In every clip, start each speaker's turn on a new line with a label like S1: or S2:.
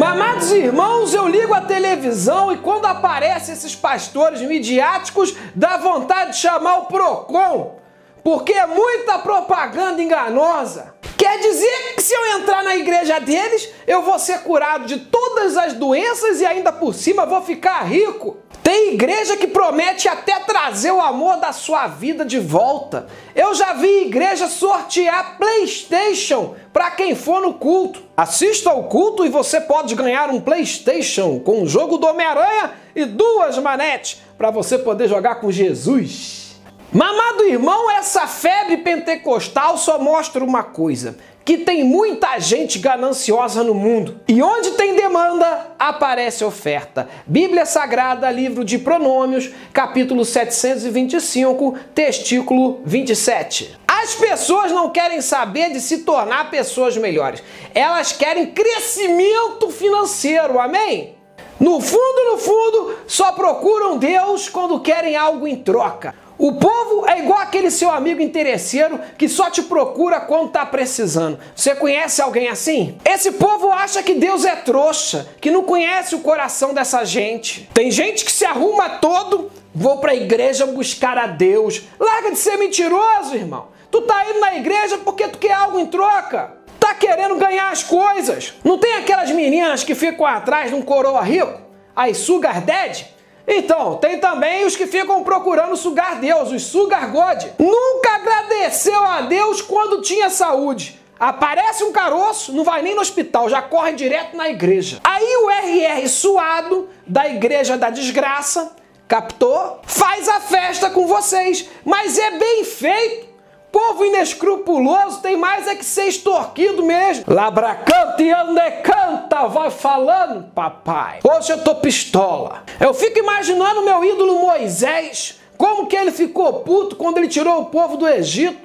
S1: Mamados irmãos, eu ligo a televisão e quando aparecem esses pastores midiáticos, dá vontade de chamar o PROCON, porque é muita propaganda enganosa. Quer dizer que se eu entrar na igreja deles, eu vou ser curado de todas as doenças e ainda por cima vou ficar rico? Tem igreja que promete até trazer o amor da sua vida de volta. Eu já vi igreja sortear PlayStation para quem for no culto. Assista ao culto e você pode ganhar um PlayStation com o jogo do Homem-Aranha e duas manetes para você poder jogar com Jesus. Mamado irmão, essa febre pentecostal só mostra uma coisa: que tem muita gente gananciosa no mundo. E onde tem demanda, aparece oferta. Bíblia Sagrada, livro de Pronômios, capítulo 725, testículo 27. As pessoas não querem saber de se tornar pessoas melhores. Elas querem crescimento financeiro, amém? No fundo, no fundo, só procuram Deus quando querem algo em troca. O povo é igual aquele seu amigo interesseiro que só te procura quando tá precisando. Você conhece alguém assim? Esse povo acha que Deus é trouxa, que não conhece o coração dessa gente. Tem gente que se arruma todo, vou pra igreja buscar a Deus. Larga de ser mentiroso, irmão. Tu tá indo na igreja porque tu quer algo em troca. Tá querendo ganhar as coisas. Não tem aquelas meninas que ficam atrás de um coroa rico? As sugar daddy? Então, tem também os que ficam procurando sugar Deus, os sugar God. Nunca agradeceu a Deus quando tinha saúde. Aparece um caroço, não vai nem no hospital, já corre direto na igreja. Aí o RR suado da igreja da desgraça, captou? Faz a festa com vocês, mas é bem feito. Povo inescrupuloso tem mais é que ser extorquido mesmo. Labracanta e canta, vai falando, papai. Hoje eu tô pistola. Eu fico imaginando meu ídolo Moisés, como que ele ficou puto quando ele tirou o povo do Egito.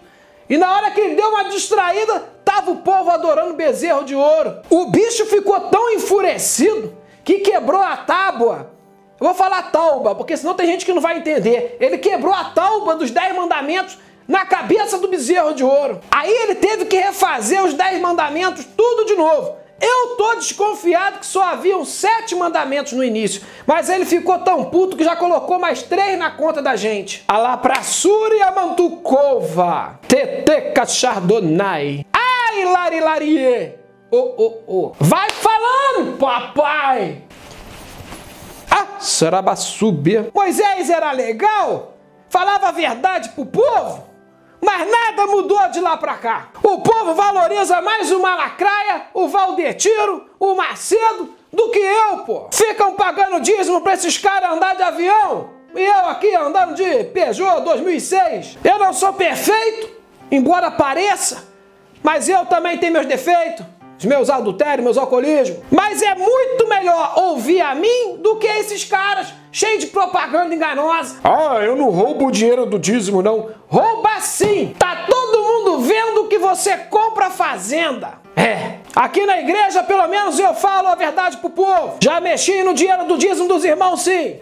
S1: E na hora que ele deu uma distraída, tava o povo adorando bezerro de ouro. O bicho ficou tão enfurecido que quebrou a tábua eu vou falar tauba, porque senão tem gente que não vai entender. Ele quebrou a tauba dos dez mandamentos na cabeça do bezerro de ouro. Aí ele teve que refazer os dez mandamentos tudo de novo. Eu tô desconfiado que só haviam sete mandamentos no início, mas ele ficou tão puto que já colocou mais três na conta da gente. Alá pra Súria Mantukova, Teteca Chardonnay, ai Larilarie, oh, oh, oh. Vai falando, papai! Ah, Sarabassúbia. Moisés era legal? Falava a verdade pro povo? Mas nada mudou de lá pra cá. O povo valoriza mais o Malacraia, o Valdetiro, o Macedo do que eu, pô. Ficam pagando dízimo pra esses caras andar de avião. E eu aqui andando de Peugeot 2006. Eu não sou perfeito, embora pareça, mas eu também tenho meus defeitos os meus adultérios, meus alcoolismos. Mas é muito melhor ouvir a mim do que esses caras cheios de propaganda enganosa.
S2: Ah, eu não roubo o dinheiro do dízimo, não.
S1: Rouba sim! Tá todo mundo vendo que você compra fazenda. É. Aqui na igreja, pelo menos, eu falo a verdade pro povo. Já mexi no dinheiro do dízimo dos irmãos, sim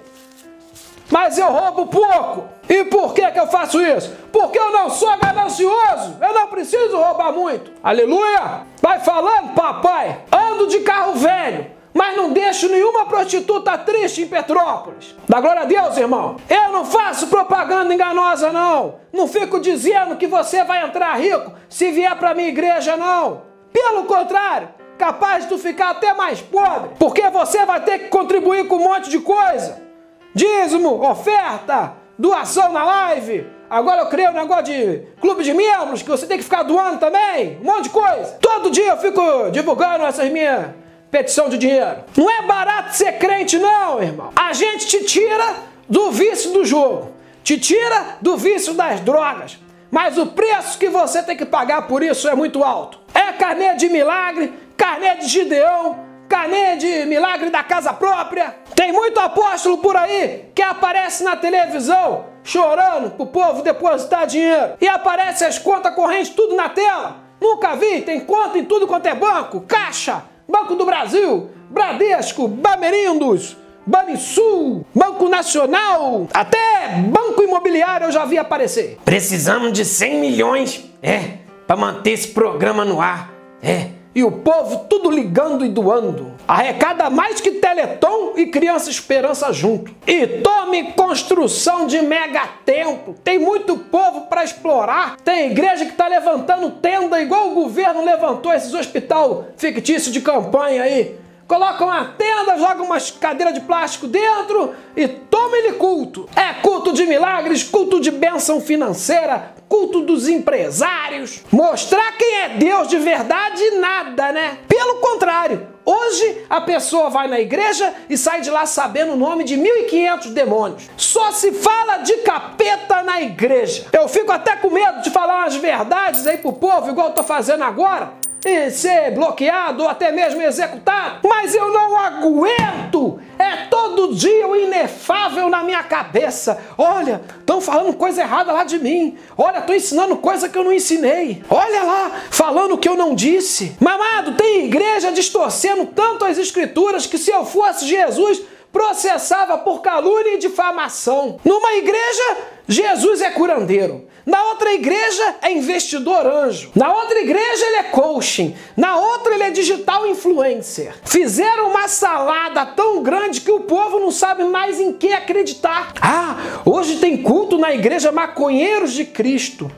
S1: mas eu roubo pouco. E por que, que eu faço isso? Porque eu não sou ganancioso. Eu não preciso roubar muito. Aleluia! Vai falando, papai. Ando de carro velho, mas não deixo nenhuma prostituta triste em Petrópolis. Dá glória a Deus, irmão. Eu não faço propaganda enganosa, não. Não fico dizendo que você vai entrar rico se vier para minha igreja, não. Pelo contrário, capaz de tu ficar até mais pobre, porque você vai ter que contribuir com um monte de coisa dízimo, oferta, doação na live. Agora eu criei um negócio de clube de membros que você tem que ficar doando também, um monte de coisa. Todo dia eu fico divulgando essas minhas petição de dinheiro. Não é barato ser crente, não, irmão. A gente te tira do vício do jogo, te tira do vício das drogas. Mas o preço que você tem que pagar por isso é muito alto. É carnê de milagre, carnê de Gideão, carnê de milagre da casa própria. Tem muito apóstolo por aí que aparece na televisão chorando pro povo depositar dinheiro. E aparece as contas correntes tudo na tela. Nunca vi, tem conta em tudo quanto é banco, Caixa, Banco do Brasil, Bradesco, Bamerindos, Banrisul, Banco Nacional, até Banco Imobiliário eu já vi aparecer. Precisamos de 100 milhões, é, para manter esse programa no ar. É, e o povo tudo ligando e doando. Arrecada mais que Teleton e Criança Esperança junto. E tome construção de mega templo. Tem muito povo para explorar. Tem igreja que está levantando tenda igual o governo levantou esses hospital fictício de campanha aí. Coloca uma tenda, joga umas cadeiras de plástico dentro e tome-lhe culto. É culto de milagres, culto de bênção financeira, culto dos empresários. Mostrar quem é Deus de verdade, nada, né? Pelo contrário, hoje a pessoa vai na igreja e sai de lá sabendo o nome de 1.500 demônios. Só se fala de capeta na igreja. Eu fico até com medo de falar umas verdades aí pro povo, igual eu tô fazendo agora e ser bloqueado ou até mesmo executado. Mas eu não aguento! É todo dia o inefável na minha cabeça. Olha, estão falando coisa errada lá de mim. Olha, estou ensinando coisa que eu não ensinei. Olha lá, falando que eu não disse. Mamado, tem igreja distorcendo tanto as escrituras que se eu fosse Jesus, processava por calúnia e difamação. Numa igreja, Jesus é curandeiro. Na outra igreja é investidor anjo. Na outra igreja ele é coaching. Na outra ele é digital influencer. Fizeram uma salada tão grande que o povo não sabe mais em que acreditar. Ah, hoje tem culto na igreja Maconheiros de Cristo.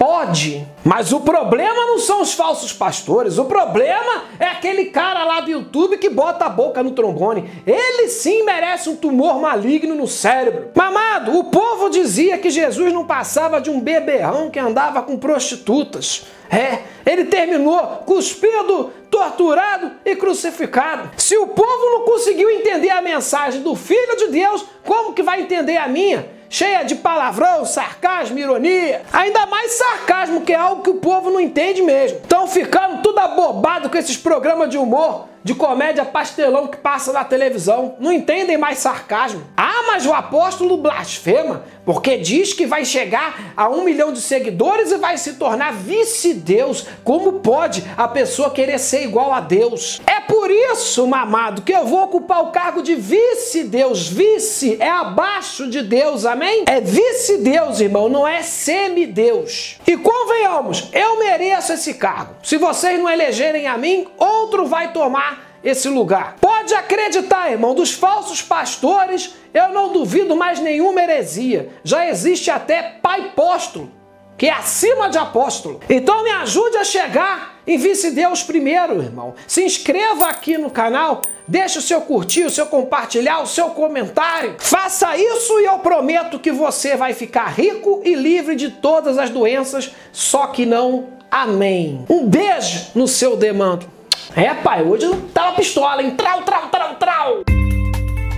S1: Pode, mas o problema não são os falsos pastores, o problema é aquele cara lá do YouTube que bota a boca no trombone. Ele sim merece um tumor maligno no cérebro. Mamado, o povo dizia que Jesus não passava de um beberrão que andava com prostitutas. É, ele terminou cuspido, torturado e crucificado. Se o povo não conseguiu entender a mensagem do Filho de Deus, como que vai entender a minha? Cheia de palavrão, sarcasmo, ironia. Ainda mais sarcasmo, que é algo que o povo não entende mesmo. Estão ficando tudo abobado com esses programas de humor de comédia pastelão que passa na televisão. Não entendem mais sarcasmo. Ah, mas o apóstolo blasfema, porque diz que vai chegar a um milhão de seguidores e vai se tornar vice-deus. Como pode a pessoa querer ser igual a Deus? É por isso, mamado, que eu vou ocupar o cargo de vice-deus. Vice é abaixo de Deus, amém? É vice-deus, irmão, não é semideus. E convenhamos, eu mereço esse cargo. Se vocês não elegerem a mim, outro vai tomar esse lugar. Pode acreditar, irmão, dos falsos pastores, eu não duvido mais nenhuma heresia. Já existe até pai apóstolo, que é acima de apóstolo. Então me ajude a chegar em vice-deus primeiro, irmão. Se inscreva aqui no canal, deixe o seu curtir, o seu compartilhar, o seu comentário. Faça isso e eu prometo que você vai ficar rico e livre de todas as doenças, só que não amém. Um beijo no seu demando. É, pai, hoje tá uma pistola, hein? Trau, trau, trau, trau.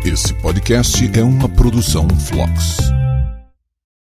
S3: Esse podcast é uma produção Flux.